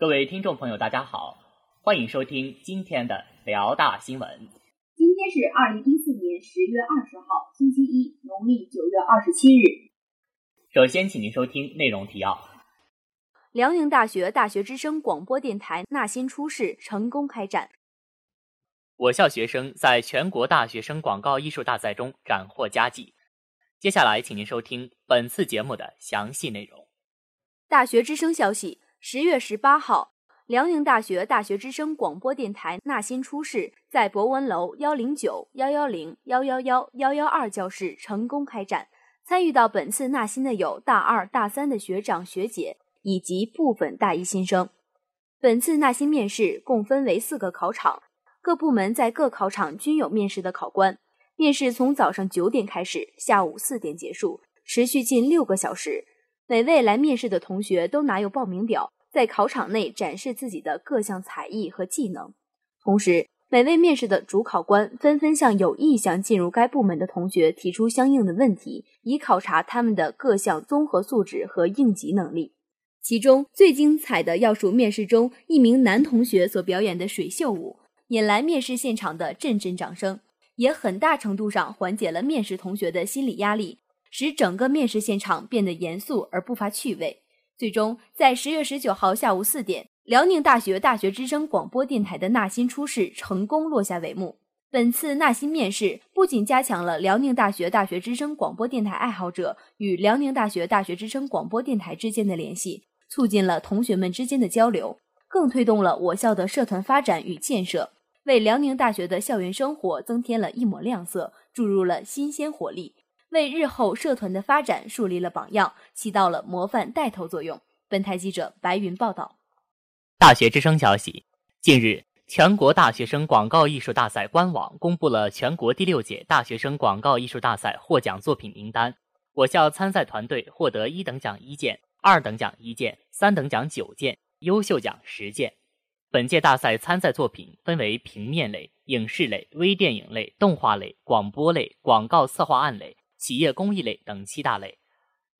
各位听众朋友，大家好，欢迎收听今天的辽大新闻。今天是二零一四年十月二十号，星期一，农历九月二十七日。首先，请您收听内容提要：辽宁大学大学之声广播电台纳新初试成功开展；我校学生在全国大学生广告艺术大赛中斩获佳绩。接下来，请您收听本次节目的详细内容。大学之声消息。十月十八号，辽宁大学大学之声广播电台纳新初试在博文楼幺零九幺幺零幺幺幺幺幺二教室成功开展。参与到本次纳新的有大二、大三的学长学姐以及部分大一新生。本次纳新面试共分为四个考场，各部门在各考场均有面试的考官。面试从早上九点开始，下午四点结束，持续近六个小时。每位来面试的同学都拿有报名表，在考场内展示自己的各项才艺和技能。同时，每位面试的主考官纷纷向有意向进入该部门的同学提出相应的问题，以考察他们的各项综合素质和应急能力。其中最精彩的要数面试中一名男同学所表演的水袖舞，引来面试现场的阵阵掌声，也很大程度上缓解了面试同学的心理压力。使整个面试现场变得严肃而不乏趣味。最终，在十月十九号下午四点，辽宁大学大学之声广播电台的纳新初试成功落下帷幕。本次纳新面试不仅加强了辽宁大学大学之声广播电台爱好者与辽宁大学大学之声广播电台之间的联系，促进了同学们之间的交流，更推动了我校的社团发展与建设，为辽宁大学的校园生活增添了一抹亮色，注入了新鲜活力。为日后社团的发展树立了榜样，起到了模范带头作用。本台记者白云报道。大学之声消息：近日，全国大学生广告艺术大赛官网公布了全国第六届大学生广告艺术大赛获奖作品名单。我校参赛团队获得一等奖一件，二等奖一件，三等奖九件，优秀奖十件。本届大赛参赛作品分为平面类、影视类、微电影类、动画类、广播类、广告策划案类。企业公益类等七大类，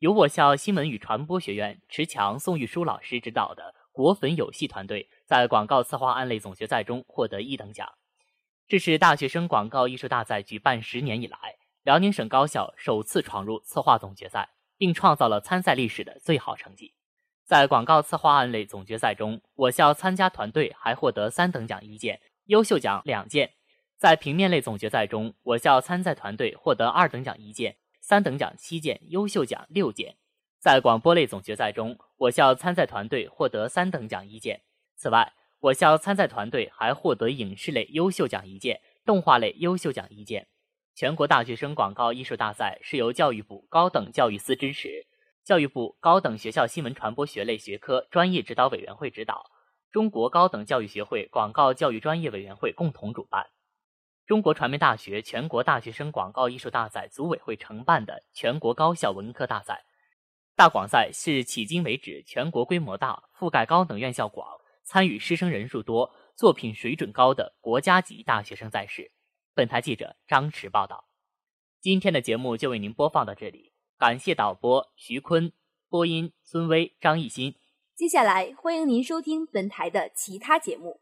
由我校新闻与传播学院池强、宋玉书老师指导的国粉有戏团队在广告策划案类总决赛中获得一等奖。这是大学生广告艺术大赛举办十年以来，辽宁省高校首次闯入策划总决赛，并创造了参赛历史的最好成绩。在广告策划案类总决赛中，我校参加团队还获得三等奖一件，优秀奖两件。在平面类总决赛中，我校参赛团队获得二等奖一件，三等奖七件，优秀奖六件。在广播类总决赛中，我校参赛团队获得三等奖一件。此外，我校参赛团队还获得影视类优秀奖一件，动画类优秀奖一件。全国大学生广告艺术大赛是由教育部高等教育司支持，教育部高等学校新闻传播学类学科专业指导委员会指导，中国高等教育学会广告教育专业委员会共同主办。中国传媒大学全国大学生广告艺术大赛组委会承办的全国高校文科大赛，大广赛是迄今为止全国规模大、覆盖高等院校广、参与师生人数多、作品水准高的国家级大学生赛事。本台记者张驰报道。今天的节目就为您播放到这里，感谢导播徐坤，播音孙威、张艺兴。接下来欢迎您收听本台的其他节目。